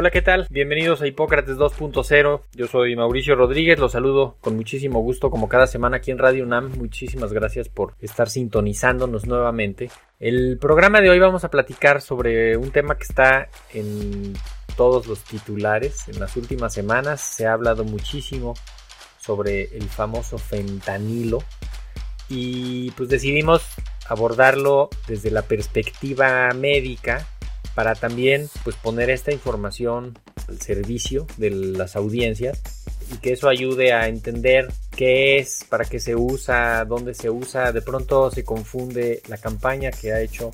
Hola, ¿qué tal? Bienvenidos a Hipócrates 2.0. Yo soy Mauricio Rodríguez, los saludo con muchísimo gusto como cada semana aquí en Radio UNAM. Muchísimas gracias por estar sintonizándonos nuevamente. El programa de hoy vamos a platicar sobre un tema que está en todos los titulares. En las últimas semanas se ha hablado muchísimo sobre el famoso fentanilo y pues decidimos abordarlo desde la perspectiva médica para también pues poner esta información al servicio de las audiencias y que eso ayude a entender qué es, para qué se usa, dónde se usa. De pronto se confunde la campaña que ha hecho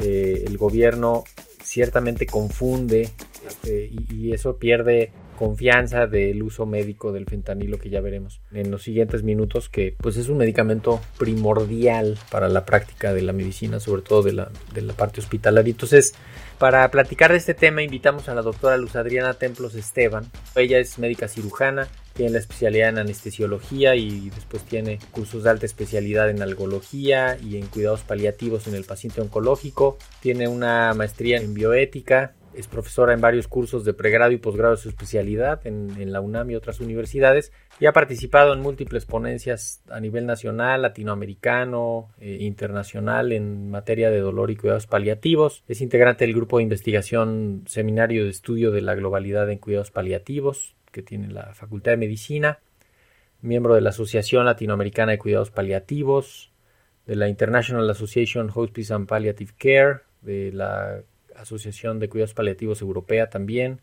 eh, el gobierno, ciertamente confunde este, y, y eso pierde confianza del uso médico del fentanilo que ya veremos en los siguientes minutos que pues es un medicamento primordial para la práctica de la medicina sobre todo de la, de la parte hospitalaria. Entonces para platicar de este tema invitamos a la doctora Luz Adriana Templos Esteban. Ella es médica cirujana tiene la especialidad en anestesiología y después tiene cursos de alta especialidad en algología y en cuidados paliativos en el paciente oncológico. Tiene una maestría en bioética es profesora en varios cursos de pregrado y posgrado de su especialidad en, la UNAM y otras universidades y ha participado en múltiples ponencias a nivel nacional, latinoamericano, eh, internacional en materia de dolor y cuidados paliativos. Es integrante del grupo de investigación Seminario de Estudio de la Globalidad en Cuidados Paliativos que tiene la Facultad de Medicina, miembro de la Asociación Latinoamericana de Cuidados Paliativos, de la International Association Hospice and Palliative Care, de la Asociación de Cuidados Paliativos Europea también,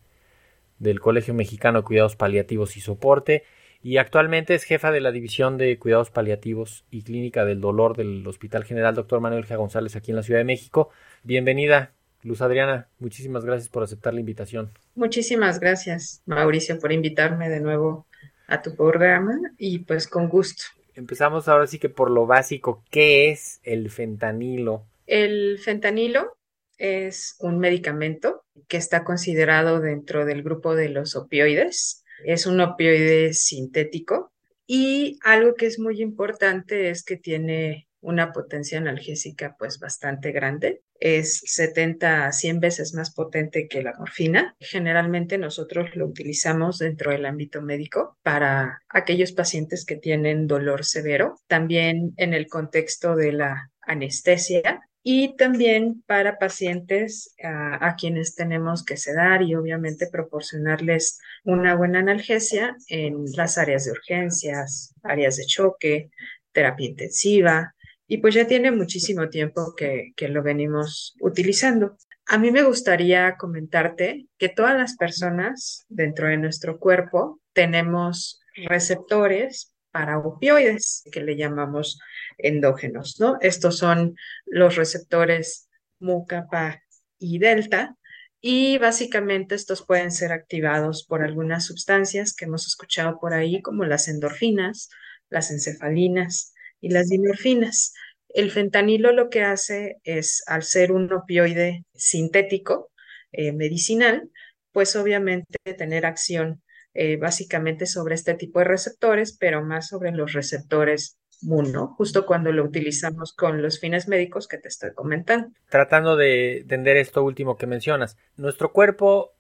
del Colegio Mexicano de Cuidados Paliativos y Soporte, y actualmente es jefa de la División de Cuidados Paliativos y Clínica del Dolor del Hospital General Dr. Manuel G. González aquí en la Ciudad de México. Bienvenida, Luz Adriana. Muchísimas gracias por aceptar la invitación. Muchísimas gracias, Mauricio, por invitarme de nuevo a tu programa y pues con gusto. Empezamos ahora sí que por lo básico, ¿qué es el fentanilo? El fentanilo es un medicamento que está considerado dentro del grupo de los opioides. Es un opioide sintético y algo que es muy importante es que tiene una potencia analgésica pues bastante grande. Es 70 a 100 veces más potente que la morfina. Generalmente nosotros lo utilizamos dentro del ámbito médico para aquellos pacientes que tienen dolor severo. También en el contexto de la anestesia y también para pacientes a, a, quienes tenemos que sedar y obviamente proporcionarles una buena analgesia en las áreas de urgencias, áreas de choque, terapia intensiva. Y pues ya tiene muchísimo tiempo que, que lo venimos utilizando. A mí me gustaría comentarte que todas las personas dentro de nuestro cuerpo tenemos receptores para opioides, que le llamamos endógenos, ¿no? Estos son los receptores mu, kappa y delta, y básicamente estos pueden ser activados por algunas sustancias que hemos escuchado por ahí, como las endorfinas, las encefalinas y las dimorfinas. El fentanilo lo que hace es, al ser un opioide sintético, eh, medicinal, pues obviamente tener acción eh, básicamente sobre este tipo de receptores, pero más sobre los receptores MUN, Justo cuando lo utilizamos con los fines médicos que te estoy comentando. Tratando de entender esto último que mencionas, nuestro cuerpo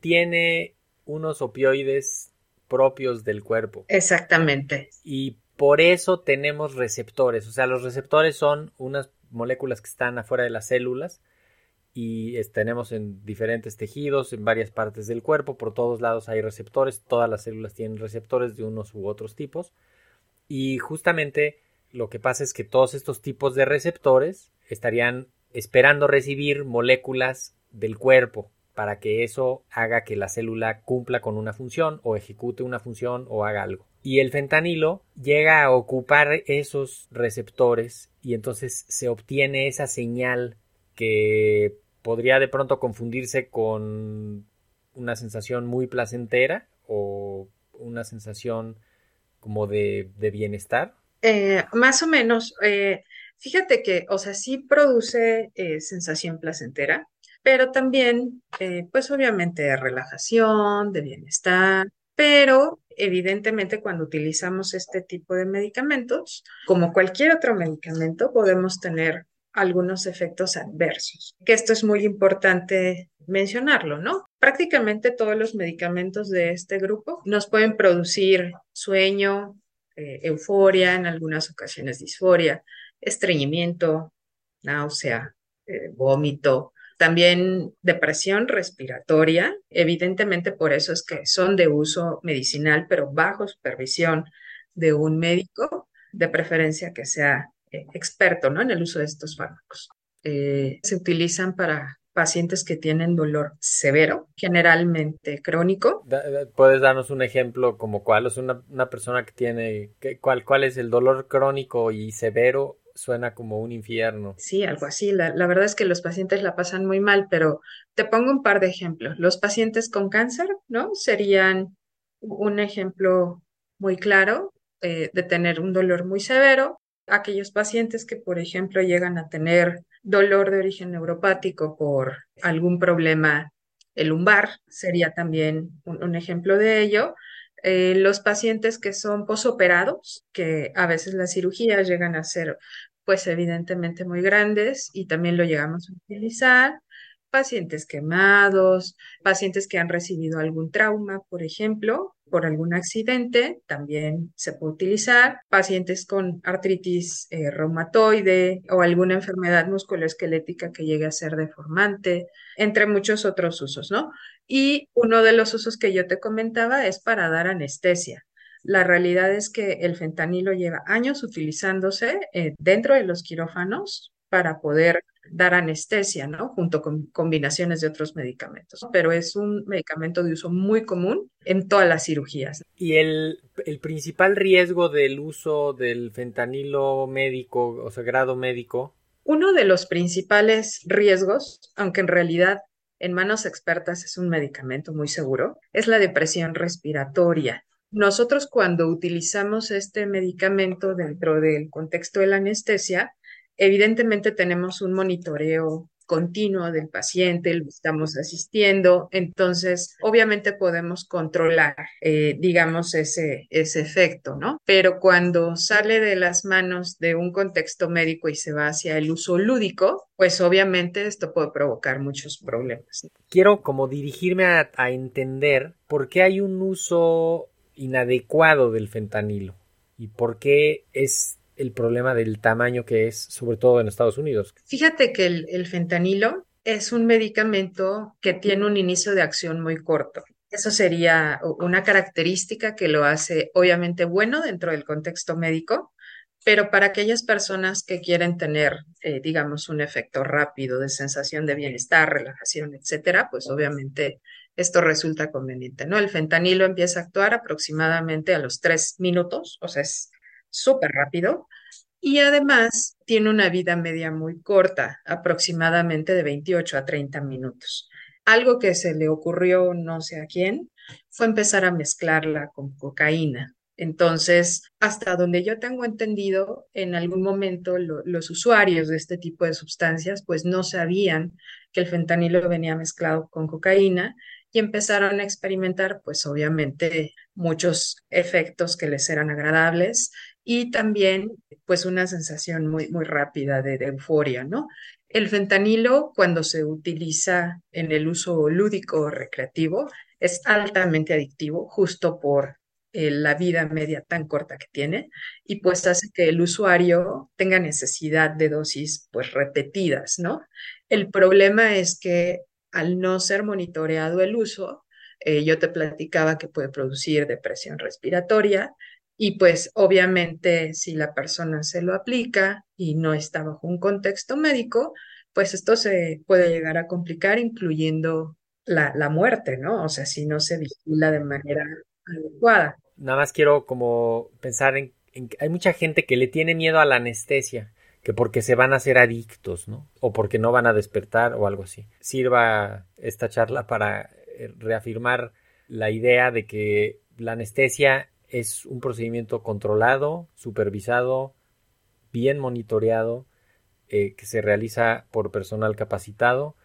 tiene unos opioides propios del cuerpo. Exactamente. Y por eso tenemos receptores, o sea, los receptores son unas moléculas que están afuera de las células y tenemos en diferentes tejidos, en varias partes del cuerpo, por todos lados hay receptores, todas las células tienen receptores de unos u otros tipos y justamente lo que pasa es que todos estos tipos de receptores estarían esperando recibir moléculas del cuerpo para que eso haga que la célula cumpla con una función o ejecute una función o haga algo. Y el fentanilo llega a ocupar esos receptores y entonces se obtiene esa señal que podría de pronto confundirse con una sensación muy placentera o una sensación como de, bienestar. Eh, más o menos. Eh, fíjate que, o sea, sí produce eh, sensación placentera, pero también, pues obviamente de relajación, de bienestar, pero evidentemente cuando utilizamos este tipo de medicamentos, como cualquier otro medicamento, podemos tener algunos efectos adversos, que esto es muy importante mencionarlo, ¿no? Prácticamente todos los medicamentos de este grupo nos pueden producir sueño, eh, euforia, en algunas ocasiones disforia, estreñimiento, náusea, eh, vómito, también depresión respiratoria. Evidentemente por eso es que son de uso medicinal, pero bajo supervisión de un médico, de preferencia que sea experto ¿no? en el uso de estos fármacos. se utilizan para pacientes que tienen dolor severo, generalmente crónico. ¿Puedes darnos un ejemplo como cuál? es una, una persona que tiene, cuál, ¿cuál es el dolor crónico y severo? Suena como un infierno. Sí, algo así. La, la, verdad es que los pacientes la pasan muy mal, pero te pongo un par de ejemplos. Los pacientes con cáncer, ¿no? Serían un ejemplo muy claro eh, de tener un dolor muy severo. Aquellos pacientes que, por ejemplo, llegan a tener dolor de origen neuropático por algún problema el lumbar sería también un, ejemplo de ello. Eh, los pacientes que son posoperados, que a veces las cirugías llegan a ser pues evidentemente muy grandes y también lo llegamos a utilizar pacientes quemados, pacientes que han recibido algún trauma, por ejemplo, por algún accidente, también se puede utilizar, pacientes con artritis eh, reumatoide o alguna enfermedad musculoesquelética que llegue a ser deformante, entre muchos otros usos, ¿no? Y uno de los usos que yo te comentaba es para dar anestesia. La realidad es que el fentanilo lleva años utilizándose eh, dentro de los quirófanos para poder dar anestesia, ¿no? Junto con combinaciones de otros medicamentos. Pero es un medicamento de uso muy común en todas las cirugías. ¿Y el, el principal riesgo del uso del fentanilo médico o sagrado médico? Uno de los principales riesgos, aunque en realidad en manos expertas es un medicamento muy seguro, es la depresión respiratoria. Nosotros cuando utilizamos este medicamento dentro del contexto de la anestesia, Evidentemente tenemos un monitoreo continuo del paciente, lo estamos asistiendo, entonces obviamente podemos controlar, eh, digamos, ese, ese efecto, ¿no? Pero cuando sale de las manos de un contexto médico y se va hacia el uso lúdico, pues obviamente esto puede provocar muchos problemas. Quiero como dirigirme a, a entender por qué hay un uso inadecuado del fentanilo y por qué es el problema del tamaño que es, sobre todo en Estados Unidos. Fíjate que el, fentanilo es un medicamento que tiene un inicio de acción muy corto. Eso sería una característica que lo hace obviamente bueno dentro del contexto médico, pero para aquellas personas que quieren tener, eh, digamos, un efecto rápido de sensación de bienestar, relajación, etcétera, pues obviamente esto resulta conveniente, ¿no? El fentanilo empieza a actuar aproximadamente a los tres minutos, o sea, es súper rápido y además tiene una vida media muy corta, aproximadamente de 28 a 30 minutos. Algo que se le ocurrió no sé a quién fue empezar a mezclarla con cocaína. Entonces, hasta donde yo tengo entendido, en algún momento los usuarios de este tipo de sustancias pues no sabían que el fentanilo venía mezclado con cocaína y empezaron a experimentar pues obviamente muchos efectos que les eran agradables y también pues una sensación muy, muy rápida de, euforia, ¿no? El fentanilo, cuando se utiliza en el uso lúdico o recreativo, es altamente adictivo, justo por eh, la vida media tan corta que tiene, y pues hace que el usuario tenga necesidad de dosis pues repetidas, ¿no? El problema es que al no ser monitoreado el uso, eh, yo te platicaba que puede producir depresión respiratoria, y pues obviamente si la persona se lo aplica y no está bajo un contexto médico, pues esto se puede llegar a complicar, incluyendo la, la muerte, ¿no? O sea, si no se vigila de manera adecuada. Nada más quiero como pensar en, en que hay mucha gente que le tiene miedo a la anestesia, que porque se van a hacer adictos, ¿no? O porque no van a despertar o algo así. Sirva esta charla para eh, reafirmar la idea de que la anestesia es un procedimiento controlado, supervisado, bien monitoreado, eh, que se realiza por personal capacitado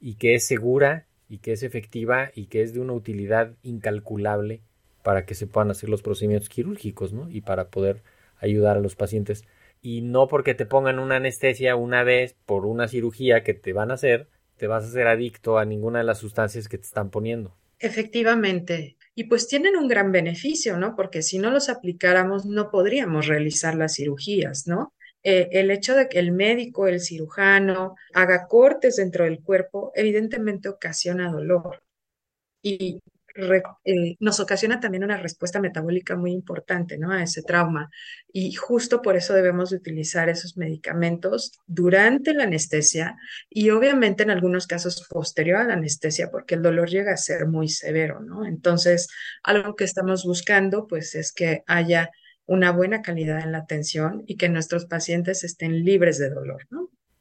y que es segura y que es efectiva y que es de una utilidad incalculable para que se puedan hacer los procedimientos quirúrgicos, ¿no? Y para poder ayudar a los pacientes. Y no porque te pongan una anestesia una vez por una cirugía que te van a hacer, te vas a hacer adicto a ninguna de las sustancias que te están poniendo. Efectivamente. Y pues tienen un gran beneficio, ¿no? Porque si no los aplicáramos, no podríamos realizar las cirugías, ¿no? Eh, el hecho de que el médico, el cirujano, haga cortes dentro del cuerpo, evidentemente ocasiona dolor. Y eh, nos ocasiona también una respuesta metabólica muy importante, ¿no? A ese trauma. Y justo por eso debemos utilizar esos medicamentos durante la anestesia y obviamente en algunos casos posterior a la anestesia, porque el dolor llega a ser muy severo, ¿no? Entonces, algo que estamos buscando, pues, es que haya una buena calidad en la atención y que nuestros pacientes estén libres de dolor.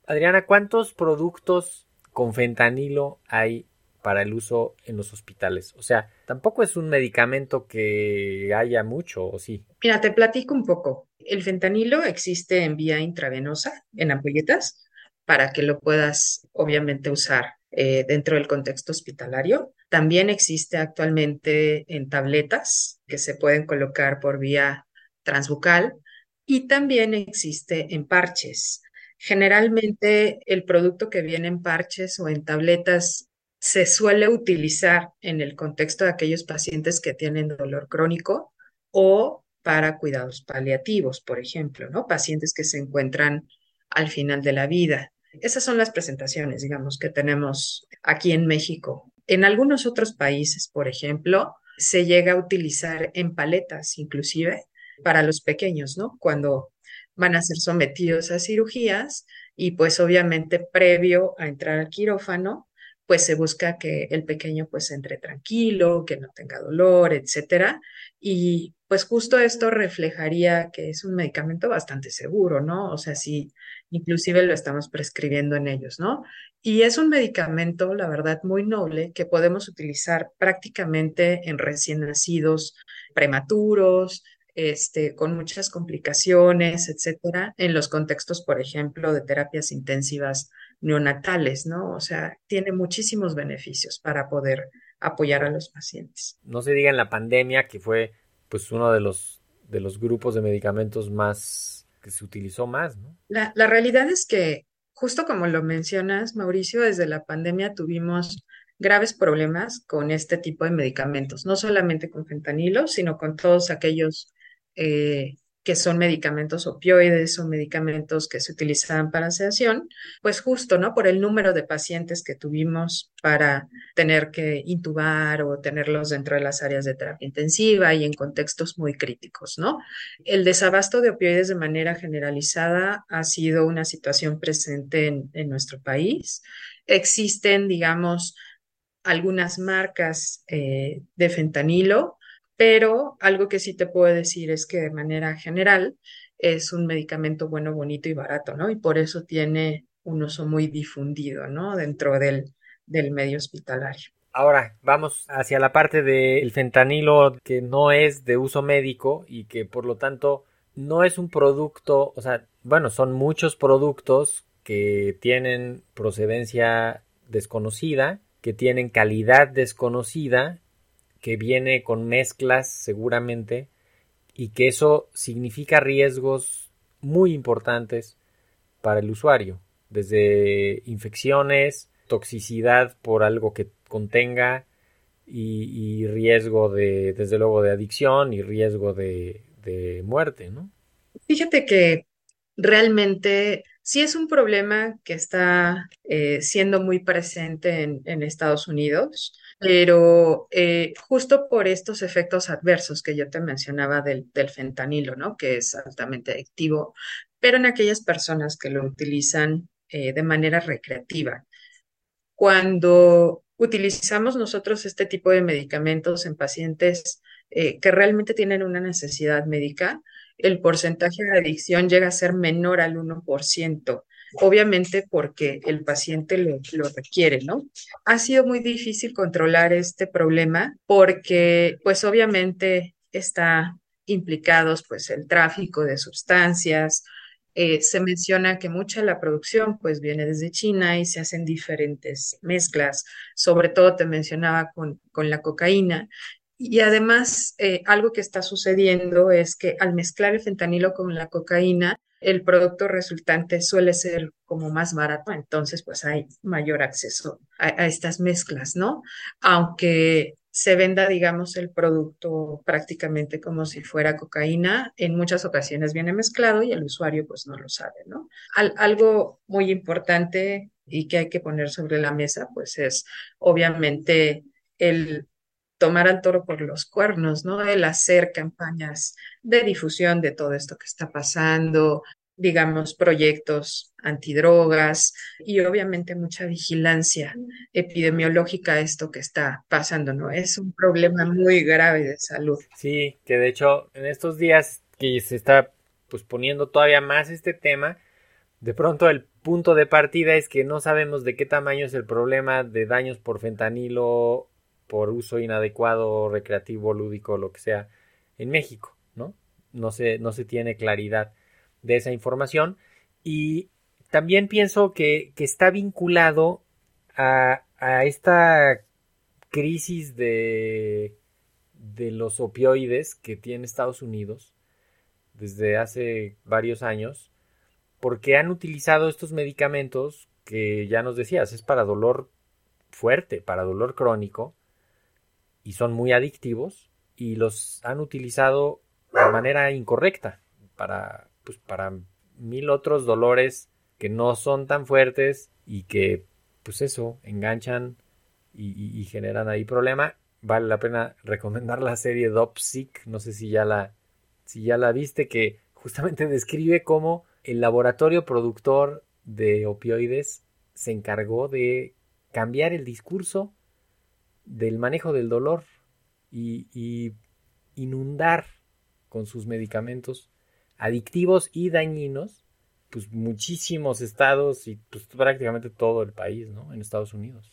Adriana, ¿cuántos productos con fentanilo hay para el uso en los hospitales. O sea, tampoco es un medicamento que haya mucho, ¿o sí? Mira, te platico un poco. El fentanilo existe en vía intravenosa, en ampolletas, para que lo puedas obviamente usar eh, dentro del contexto hospitalario. También existe actualmente en tabletas que se pueden colocar por vía transbucal y también existe en parches. Generalmente el producto que viene en parches o en tabletas se suele utilizar en el contexto de aquellos pacientes que tienen dolor crónico o para cuidados paliativos, por ejemplo, ¿no? Pacientes que se encuentran al final de la vida. Esas son las presentaciones, digamos, que tenemos aquí en México. En algunos otros países, por ejemplo, se llega a utilizar en paletas, inclusive, para los pequeños, ¿no? Cuando van a ser sometidos a cirugías y pues obviamente previo a entrar al quirófano, pues se busca que el pequeño pues entre tranquilo, que no tenga dolor, etcétera. Y pues justo esto reflejaría que es un medicamento bastante seguro, ¿no? O sea, sí, inclusive lo estamos prescribiendo en ellos, ¿no? Y es un medicamento, la verdad, muy noble que podemos utilizar prácticamente en recién nacidos prematuros, este, con muchas complicaciones, etcétera, en los contextos, por ejemplo, de terapias intensivas neonatales, ¿no? O sea, tiene muchísimos beneficios para poder apoyar a los pacientes. No se diga en la pandemia que fue pues uno de los de los grupos de medicamentos más que se utilizó más, ¿no? La, la realidad es que, justo como lo mencionas, Mauricio, desde la pandemia tuvimos graves problemas con este tipo de medicamentos, no solamente con fentanilo, sino con todos aquellos eh, que son medicamentos opioides o medicamentos que se utilizaban para sedación, pues justo, ¿no? Por el número de pacientes que tuvimos para tener que intubar o tenerlos dentro de las áreas de terapia intensiva y en contextos muy críticos, ¿no? El desabasto de opioides de manera generalizada ha sido una situación presente en, nuestro país. Existen, digamos, algunas marcas eh, de fentanilo pero algo que sí te puedo decir es que de manera general es un medicamento bueno, bonito y barato, ¿no? Y por eso tiene un uso muy difundido, ¿no? Dentro del, del medio hospitalario. Ahora vamos hacia la parte del fentanilo que no es de uso médico y que por lo tanto no es un producto, o sea, bueno, son muchos productos que tienen procedencia desconocida, que tienen calidad desconocida que viene con mezclas seguramente y que eso significa riesgos muy importantes para el usuario, desde infecciones, toxicidad por algo que contenga y, riesgo de, desde luego, de adicción y riesgo de, muerte, ¿no? Fíjate que realmente sí es un problema que está eh, siendo muy presente en, en Estados Unidos pero eh, justo por estos efectos adversos que yo te mencionaba del, fentanilo, ¿no? Que es altamente adictivo, pero en aquellas personas que lo utilizan eh, de manera recreativa. cuando utilizamos nosotros este tipo de medicamentos en pacientes eh, que realmente tienen una necesidad médica, el porcentaje de adicción llega a ser menor al 1%, obviamente porque el paciente lo, lo, requiere, ¿no? Ha sido muy difícil controlar este problema porque, pues obviamente está implicados pues el tráfico de sustancias, eh, se menciona que mucha de la producción pues viene desde China y se hacen diferentes mezclas, sobre todo te mencionaba con, con la cocaína, y además, eh, algo que está sucediendo es que al mezclar el fentanilo con la cocaína, el producto resultante suele ser como más barato, entonces pues hay mayor acceso a, estas mezclas, ¿no? Aunque se venda, digamos, el producto prácticamente como si fuera cocaína, en muchas ocasiones viene mezclado y el usuario pues no lo sabe, ¿no? Al, algo muy importante y que hay que poner sobre la mesa pues es obviamente el tomar al toro por los cuernos, ¿no? El hacer campañas de difusión de todo esto que está pasando, digamos, proyectos antidrogas y obviamente mucha vigilancia epidemiológica esto que está pasando, ¿no? Es un problema muy grave de salud. Sí, que de hecho en estos días que se está pues poniendo todavía más este tema, de pronto el punto de partida es que no sabemos de qué tamaño es el problema de daños por fentanilo por uso inadecuado, recreativo, lúdico, lo que sea, en México, ¿no? No se, no se tiene claridad de esa información. Y también pienso que, que está vinculado a, a, esta crisis de, de los opioides que tiene Estados Unidos desde hace varios años, porque han utilizado estos medicamentos que ya nos decías, es para dolor fuerte, para dolor crónico, y son muy adictivos y los han utilizado de manera incorrecta para, pues, para mil otros dolores que no son tan fuertes y que, pues eso, enganchan y, generan ahí problema. Vale la pena recomendar la serie Dopsic, no sé si ya la, si ya la viste, que justamente describe cómo el laboratorio productor de opioides se encargó de cambiar el discurso del manejo del dolor y, inundar con sus medicamentos adictivos y dañinos, pues muchísimos estados y pues prácticamente todo el país, ¿no? En Estados Unidos.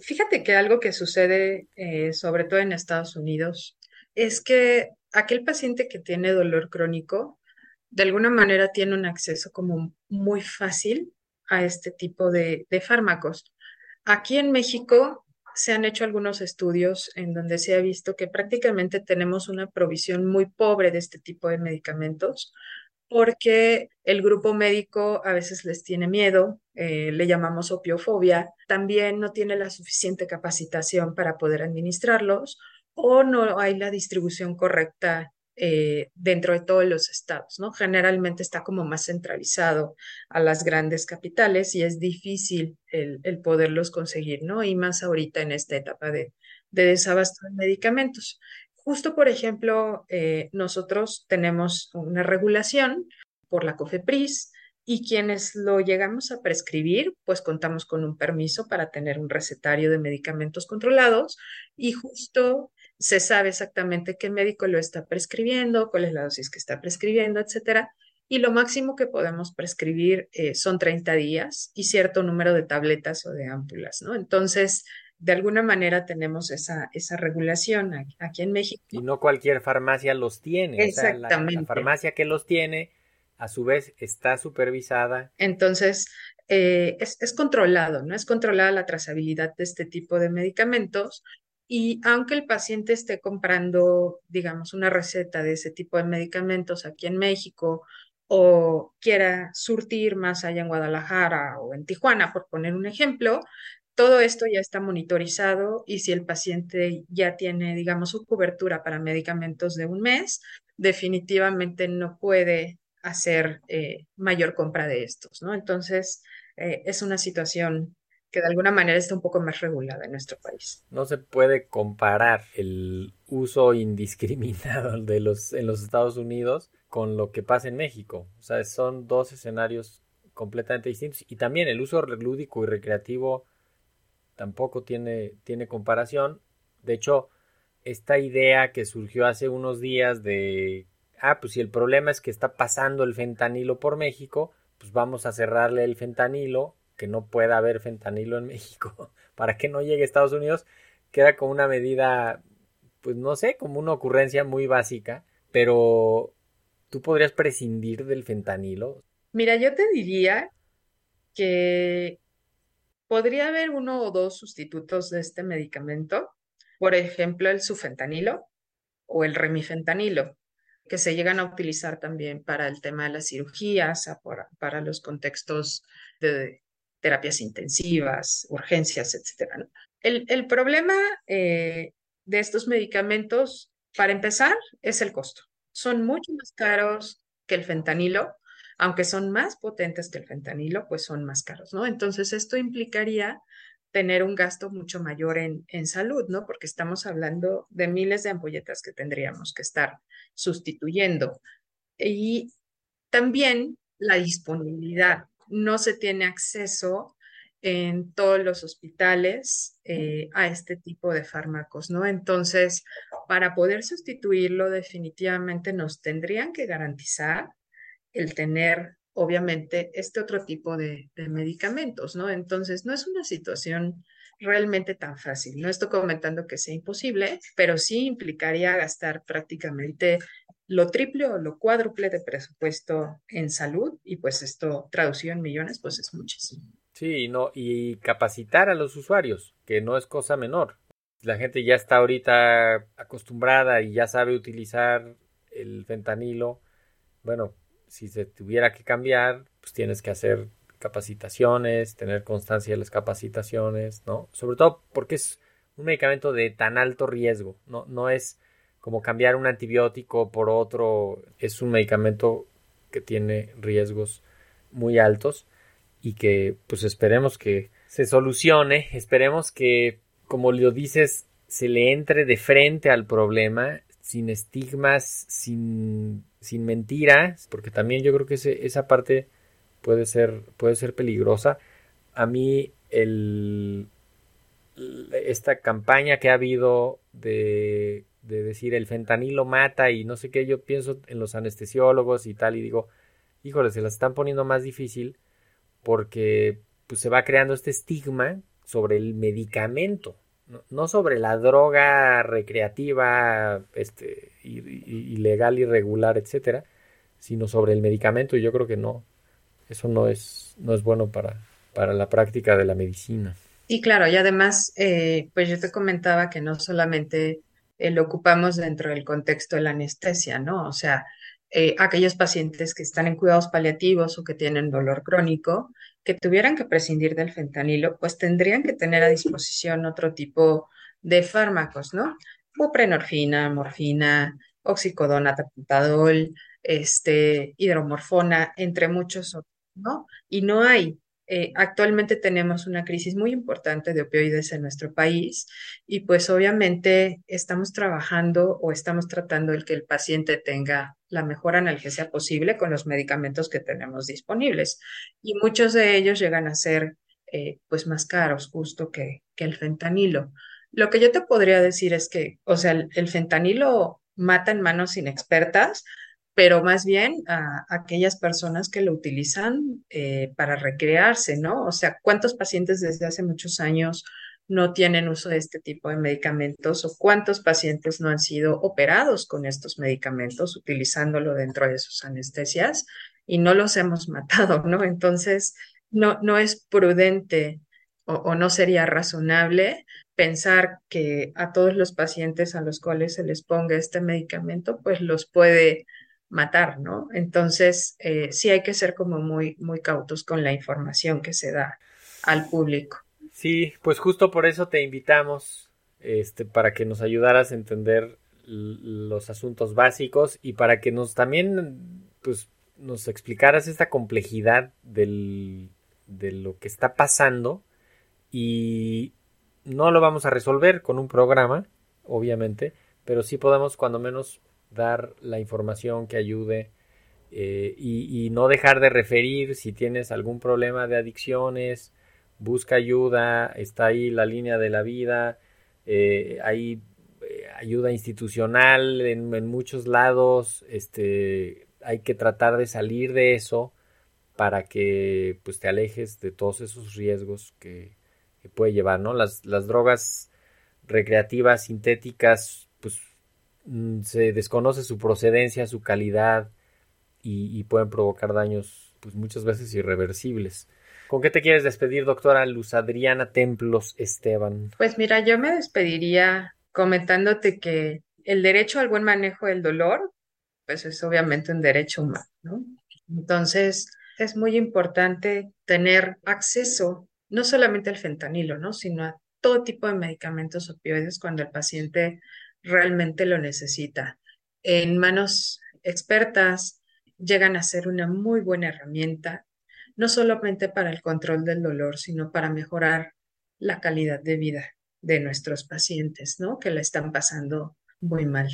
fíjate que algo que sucede, eh, sobre todo en Estados Unidos, es que aquel paciente que tiene dolor crónico, de alguna manera tiene un acceso como muy fácil a este tipo de, de fármacos. Aquí en México se han hecho algunos estudios en donde se ha visto que prácticamente tenemos una provisión muy pobre de este tipo de medicamentos porque el grupo médico a veces les tiene miedo, eh, le llamamos opiofobia, también no tiene la suficiente capacitación para poder administrarlos o no hay la distribución correcta eh, dentro de todos los estados, ¿no? Generalmente está como más centralizado a las grandes capitales y es difícil el, poderlos conseguir, ¿no? Y más ahorita en esta etapa de, de desabasto de medicamentos. Justo, por ejemplo, eh, nosotros tenemos una regulación por la COFEPRIS y quienes lo llegamos a prescribir, pues contamos con un permiso para tener un recetario de medicamentos controlados y justo se sabe exactamente qué médico lo está prescribiendo, cuál es la dosis que está prescribiendo, etcétera. Y lo máximo que podemos prescribir eh, son 30 días y cierto número de tabletas o de ámpulas, ¿no? Entonces, de alguna manera tenemos esa, esa regulación aquí, en México. Y no cualquier farmacia los tiene. Exactamente. la, farmacia que los tiene, a su vez, está supervisada. Entonces, eh, es, es, controlado, ¿no? Es controlada la trazabilidad de este tipo de medicamentos y aunque el paciente esté comprando, digamos, una receta de ese tipo de medicamentos aquí en México o quiera surtir más allá en Guadalajara o en Tijuana, por poner un ejemplo, todo esto ya está monitorizado y si el paciente ya tiene, digamos, su cobertura para medicamentos de un mes, definitivamente no puede hacer eh, mayor compra de estos, ¿no? Entonces, eh, es una situación que de alguna manera está un poco más regulada en nuestro país. No se puede comparar el uso indiscriminado de los en los Estados Unidos con lo que pasa en México. O sea, son dos escenarios completamente distintos y también el uso lúdico y recreativo tampoco tiene, tiene comparación. De hecho, esta idea que surgió hace unos días de, ah, pues si el problema es que está pasando el fentanilo por México, pues vamos a cerrarle el fentanilo, que no pueda haber fentanilo en México, para que no llegue a Estados Unidos, queda como una medida, pues no sé, como una ocurrencia muy básica, pero tú podrías prescindir del fentanilo. Mira, yo te diría que podría haber uno o dos sustitutos de este medicamento, por ejemplo, el sufentanilo o el remifentanilo, que se llegan a utilizar también para el tema de las cirugías, para, los contextos de terapias intensivas, urgencias, etc. El, problema eh, de estos medicamentos, para empezar, es el costo. Son mucho más caros que el fentanilo aunque son más potentes que el fentanilo, pues son más caros, ¿no? Entonces, esto implicaría tener un gasto mucho mayor en, en salud, ¿no? Porque estamos hablando de miles de ampolletas que tendríamos que estar sustituyendo. Y también la disponibilidad. No se tiene acceso en todos los hospitales eh, a este tipo de fármacos, ¿no? Entonces, para poder sustituirlo, definitivamente nos tendrían que garantizar el tener, obviamente, este otro tipo de, medicamentos, ¿no? Entonces, no es una situación realmente tan fácil. No estoy comentando que sea imposible, pero sí implicaría gastar prácticamente lo triple o lo cuádruple de presupuesto en salud y pues esto traducido en millones pues es muchísimo. Sí, no, y capacitar a los usuarios, que no es cosa menor. La gente ya está ahorita acostumbrada y ya sabe utilizar el fentanilo. Bueno, si se tuviera que cambiar, pues tienes que hacer capacitaciones, tener constancia de las capacitaciones, ¿no? Sobre todo porque es un medicamento de tan alto riesgo, no, no es como cambiar un antibiótico por otro, es un medicamento que tiene riesgos muy altos y que pues esperemos que se solucione, esperemos que como lo dices se le entre de frente al problema sin estigmas, sin sin mentiras, porque también yo creo que esa parte puede ser, puede ser peligrosa. A mí el, esta campaña que ha habido de, de decir el fentanilo mata y no sé qué, yo pienso en los anestesiólogos y tal y digo, híjole, se las están poniendo más difícil porque pues, se va creando este estigma sobre el medicamento no, sobre la droga recreativa, este, ilegal, irregular, etcétera, sino sobre el medicamento, y yo creo que no, eso no es, no es bueno para, para la práctica de la medicina. Y claro, y además, eh, pues yo te comentaba que no solamente eh, lo ocupamos dentro del contexto de la anestesia, ¿no? O sea, eh, aquellos pacientes que están en cuidados paliativos o que tienen dolor crónico, que tuvieran que prescindir del fentanilo, pues tendrían que tener a disposición otro tipo de fármacos, ¿no? Buprenorfina, morfina, oxicodona, tapentadol, este, hidromorfona, entre muchos otros, ¿no? Y no hay eh, actualmente tenemos una crisis muy importante de opioides en nuestro país y pues obviamente estamos trabajando o estamos tratando el que el paciente tenga la mejor analgesia posible con los medicamentos que tenemos disponibles y muchos de ellos llegan a ser eh, pues más caros justo que, que el fentanilo. Lo que yo te podría decir es que, o sea, el fentanilo mata en manos inexpertas, pero más bien a, aquellas personas que lo utilizan eh, para recrearse, ¿no? O sea, ¿cuántos pacientes desde hace muchos años no tienen uso de este tipo de medicamentos o cuántos pacientes no han sido operados con estos medicamentos utilizándolo dentro de sus anestesias y no los hemos matado, ¿no? Entonces, no, no es prudente o, o no sería razonable pensar que a todos los pacientes a los cuales se les ponga este medicamento, pues los puede matar, ¿no? Entonces, eh, sí hay que ser como muy, muy cautos con la información que se da al público. Sí, pues justo por eso te invitamos, este, para que nos ayudaras a entender los asuntos básicos y para que nos también, pues, nos explicaras esta complejidad del, de lo que está pasando y no lo vamos a resolver con un programa, obviamente, pero sí podemos cuando menos dar la información que ayude eh, y, no dejar de referir si tienes algún problema de adicciones busca ayuda, está ahí la línea de la vida, eh, hay eh, ayuda institucional en, muchos lados, este, hay que tratar de salir de eso para que pues te alejes de todos esos riesgos que, que puede llevar, ¿no? Las, las drogas recreativas sintéticas, se desconoce su procedencia, su calidad y, y pueden provocar daños pues muchas veces irreversibles. ¿Con qué te quieres despedir, doctora Luz Adriana Templos Esteban? Pues mira, yo me despediría comentándote que el derecho al buen manejo del dolor, pues es obviamente un derecho humano, ¿no? Entonces, es muy importante tener acceso no solamente al fentanilo, ¿no? Sino a todo tipo de medicamentos opioides cuando el paciente realmente lo necesita. En manos expertas llegan a ser una muy buena herramienta no solamente para el control del dolor, sino para mejorar la calidad de vida de nuestros pacientes, ¿no? Que la están pasando muy mal.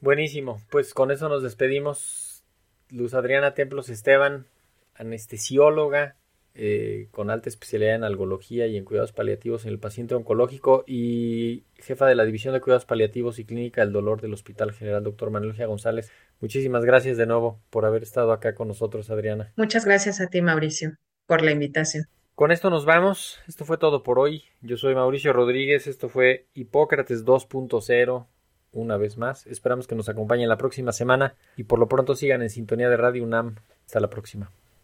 Buenísimo, pues con eso nos despedimos. Luz Adriana Templos Esteban, anestesióloga eh, con alta especialidad en algología y en cuidados paliativos en el paciente oncológico y jefa de la División de Cuidados Paliativos y Clínica del Dolor del Hospital General Dr. Manuel Gia González. Muchísimas gracias de nuevo por haber estado acá con nosotros, Adriana. Muchas gracias a ti, Mauricio, por la invitación. Con esto nos vamos. Esto fue todo por hoy. Yo soy Mauricio Rodríguez. Esto fue Hipócrates 2.0. Una vez más. Esperamos que nos acompañen la próxima semana y por lo pronto sigan en sintonía de Radio UNAM. Hasta la próxima.